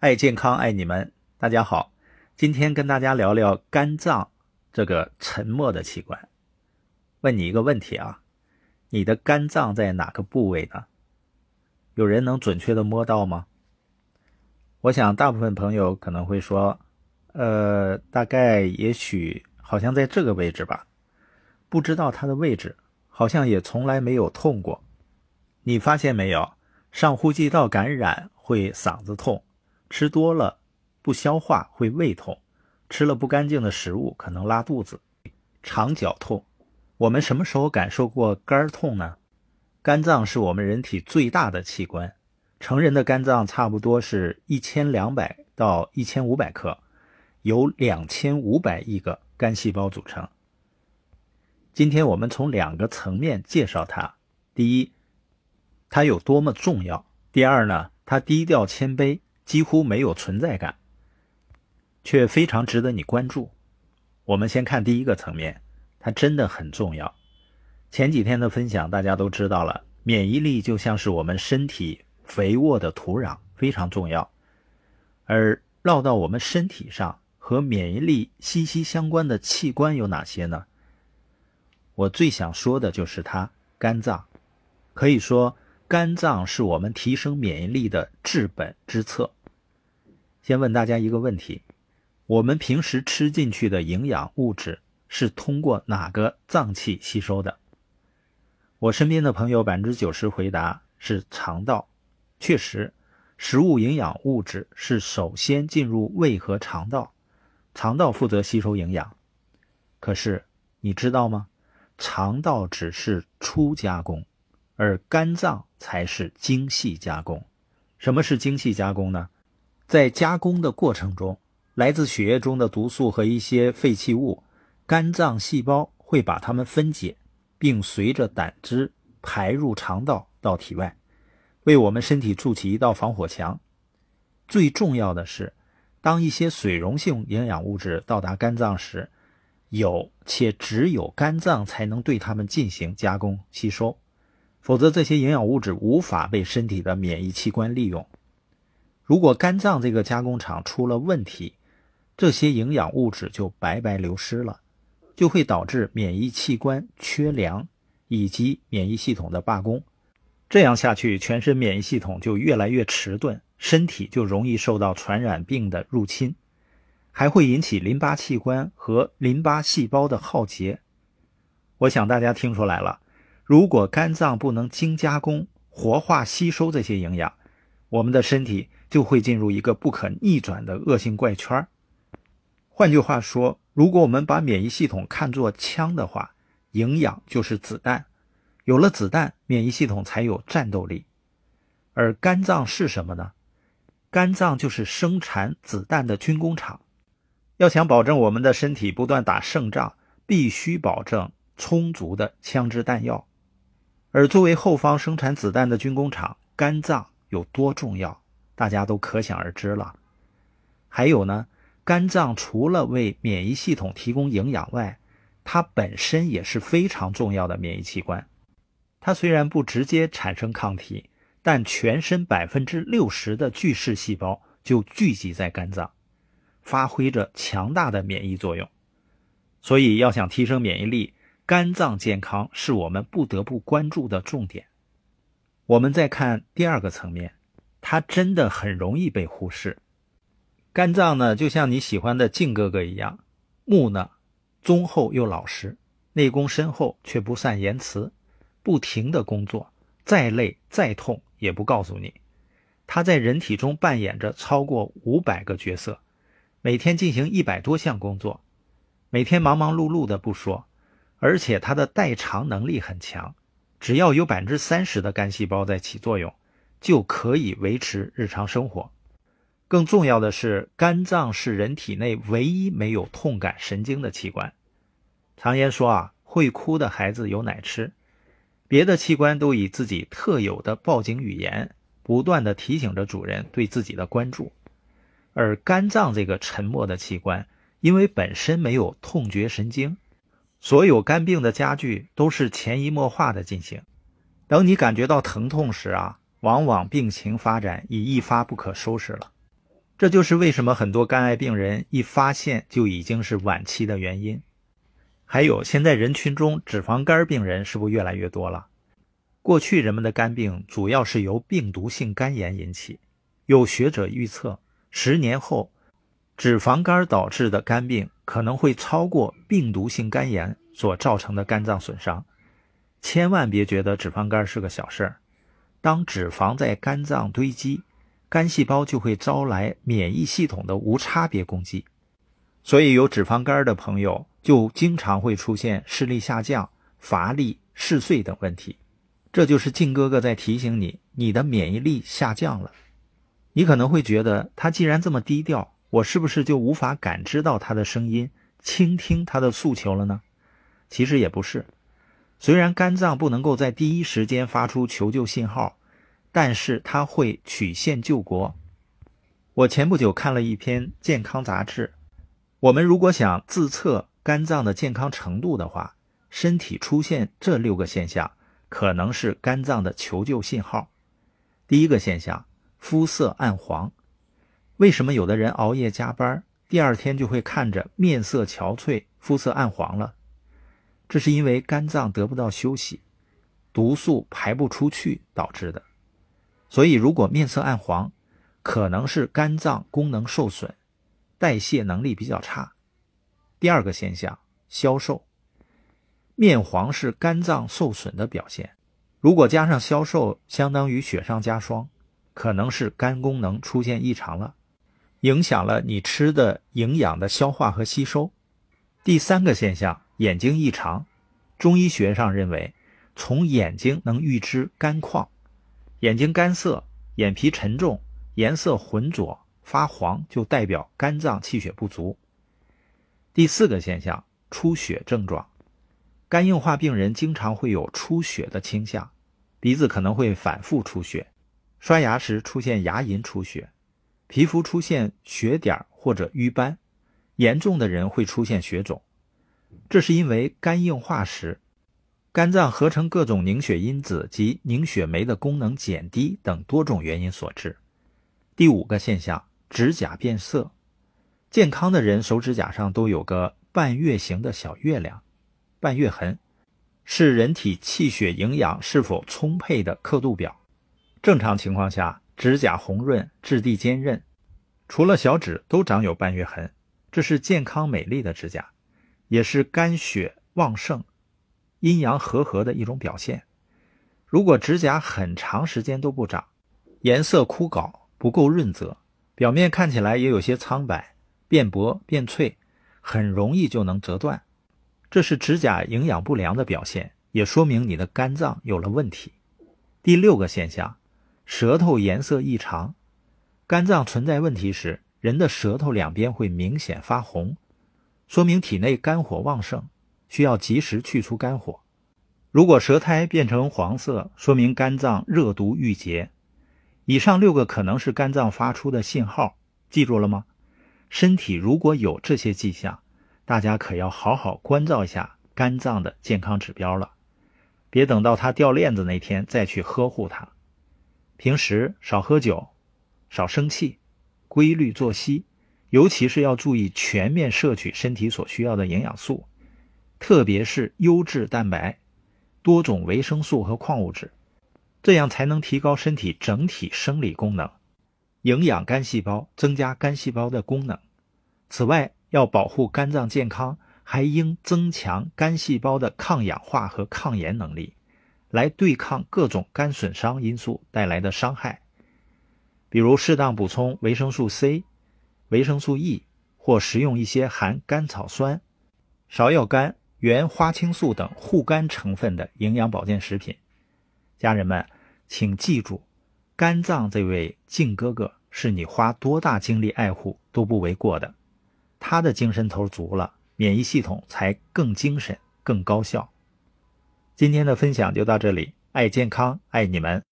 爱健康，爱你们，大家好。今天跟大家聊聊肝脏这个沉默的器官。问你一个问题啊，你的肝脏在哪个部位呢？有人能准确的摸到吗？我想大部分朋友可能会说，呃，大概也许好像在这个位置吧，不知道它的位置，好像也从来没有痛过。你发现没有？上呼吸道感染会嗓子痛。吃多了不消化会胃痛，吃了不干净的食物可能拉肚子，肠绞痛。我们什么时候感受过肝痛呢？肝脏是我们人体最大的器官，成人的肝脏差不多是一千两百到一千五百克，由两千五百亿个肝细胞组成。今天我们从两个层面介绍它：第一，它有多么重要；第二呢，它低调谦卑。几乎没有存在感，却非常值得你关注。我们先看第一个层面，它真的很重要。前几天的分享大家都知道了，免疫力就像是我们身体肥沃的土壤，非常重要。而绕到我们身体上和免疫力息息相关的器官有哪些呢？我最想说的就是它——肝脏。可以说，肝脏是我们提升免疫力的治本之策。先问大家一个问题：我们平时吃进去的营养物质是通过哪个脏器吸收的？我身边的朋友百分之九十回答是肠道。确实，食物营养物质是首先进入胃和肠道，肠道负责吸收营养。可是你知道吗？肠道只是初加工，而肝脏才是精细加工。什么是精细加工呢？在加工的过程中，来自血液中的毒素和一些废弃物，肝脏细胞会把它们分解，并随着胆汁排入肠道到体外，为我们身体筑起一道防火墙。最重要的是，当一些水溶性营养物质到达肝脏时，有且只有肝脏才能对它们进行加工吸收，否则这些营养物质无法被身体的免疫器官利用。如果肝脏这个加工厂出了问题，这些营养物质就白白流失了，就会导致免疫器官缺粮以及免疫系统的罢工。这样下去，全身免疫系统就越来越迟钝，身体就容易受到传染病的入侵，还会引起淋巴器官和淋巴细胞的耗竭。我想大家听出来了，如果肝脏不能精加工、活化、吸收这些营养，我们的身体。就会进入一个不可逆转的恶性怪圈。换句话说，如果我们把免疫系统看作枪的话，营养就是子弹，有了子弹，免疫系统才有战斗力。而肝脏是什么呢？肝脏就是生产子弹的军工厂。要想保证我们的身体不断打胜仗，必须保证充足的枪支弹药。而作为后方生产子弹的军工厂，肝脏有多重要？大家都可想而知了。还有呢，肝脏除了为免疫系统提供营养外，它本身也是非常重要的免疫器官。它虽然不直接产生抗体，但全身百分之六十的巨噬细胞就聚集在肝脏，发挥着强大的免疫作用。所以，要想提升免疫力，肝脏健康是我们不得不关注的重点。我们再看第二个层面。它真的很容易被忽视。肝脏呢，就像你喜欢的靖哥哥一样，木讷、忠厚又老实，内功深厚却不善言辞，不停的工作，再累再痛也不告诉你。他在人体中扮演着超过五百个角色，每天进行一百多项工作，每天忙忙碌碌的不说，而且他的代偿能力很强，只要有百分之三十的肝细胞在起作用。就可以维持日常生活。更重要的是，肝脏是人体内唯一没有痛感神经的器官。常言说啊，会哭的孩子有奶吃。别的器官都以自己特有的报警语言，不断的提醒着主人对自己的关注。而肝脏这个沉默的器官，因为本身没有痛觉神经，所有肝病的加剧都是潜移默化的进行。等你感觉到疼痛时啊。往往病情发展已一发不可收拾了。这就是为什么很多肝癌病人一发现就已经是晚期的原因。还有，现在人群中脂肪肝病人是不是越来越多了？过去人们的肝病主要是由病毒性肝炎引起，有学者预测，十年后，脂肪肝导致的肝病可能会超过病毒性肝炎所造成的肝脏损伤。千万别觉得脂肪肝是个小事儿，当脂肪在肝脏堆积，肝细胞就会招来免疫系统的无差别攻击。所以有脂肪肝的朋友就经常会出现视力下降、乏力、嗜睡等问题。这就是靖哥哥在提醒你，你的免疫力下降了。你可能会觉得他既然这么低调，我是不是就无法感知到他的声音、倾听他的诉求了呢？其实也不是。虽然肝脏不能够在第一时间发出求救信号，但是它会曲线救国。我前不久看了一篇健康杂志。我们如果想自测肝脏的健康程度的话，身体出现这六个现象，可能是肝脏的求救信号。第一个现象，肤色暗黄。为什么有的人熬夜加班，第二天就会看着面色憔悴、肤色暗黄了？这是因为肝脏得不到休息，毒素排不出去导致的。所以，如果面色暗黄，可能是肝脏功能受损。代谢能力比较差。第二个现象，消瘦，面黄是肝脏受损的表现。如果加上消瘦，相当于雪上加霜，可能是肝功能出现异常了，影响了你吃的营养的消化和吸收。第三个现象，眼睛异常，中医学上认为，从眼睛能预知肝况，眼睛干涩，眼皮沉重，颜色浑浊。发黄就代表肝脏气血不足。第四个现象，出血症状，肝硬化病人经常会有出血的倾向，鼻子可能会反复出血，刷牙时出现牙龈出血，皮肤出现血点或者瘀斑，严重的人会出现血肿。这是因为肝硬化时，肝脏合成各种凝血因子及凝血酶的功能减低等多种原因所致。第五个现象。指甲变色，健康的人手指甲上都有个半月形的小月亮，半月痕，是人体气血营养是否充沛的刻度表。正常情况下，指甲红润，质地坚韧，除了小指都长有半月痕，这是健康美丽的指甲，也是肝血旺盛、阴阳和合的一种表现。如果指甲很长时间都不长，颜色枯槁，不够润泽。表面看起来也有些苍白，变薄变脆，很容易就能折断，这是指甲营养不良的表现，也说明你的肝脏有了问题。第六个现象，舌头颜色异常，肝脏存在问题时，人的舌头两边会明显发红，说明体内肝火旺盛，需要及时去除肝火。如果舌苔变成黄色，说明肝脏热毒郁结。以上六个可能是肝脏发出的信号，记住了吗？身体如果有这些迹象，大家可要好好关照一下肝脏的健康指标了，别等到它掉链子那天再去呵护它。平时少喝酒，少生气，规律作息，尤其是要注意全面摄取身体所需要的营养素，特别是优质蛋白、多种维生素和矿物质。这样才能提高身体整体生理功能，营养肝细胞，增加肝细胞的功能。此外，要保护肝脏健康，还应增强肝细胞的抗氧化和抗炎能力，来对抗各种肝损伤因素带来的伤害。比如，适当补充维生素 C、维生素 E，或食用一些含甘草酸、芍药苷、原花青素等护肝成分的营养保健食品。家人们，请记住，肝脏这位靖哥哥是你花多大精力爱护都不为过的。他的精神头足了，免疫系统才更精神、更高效。今天的分享就到这里，爱健康，爱你们。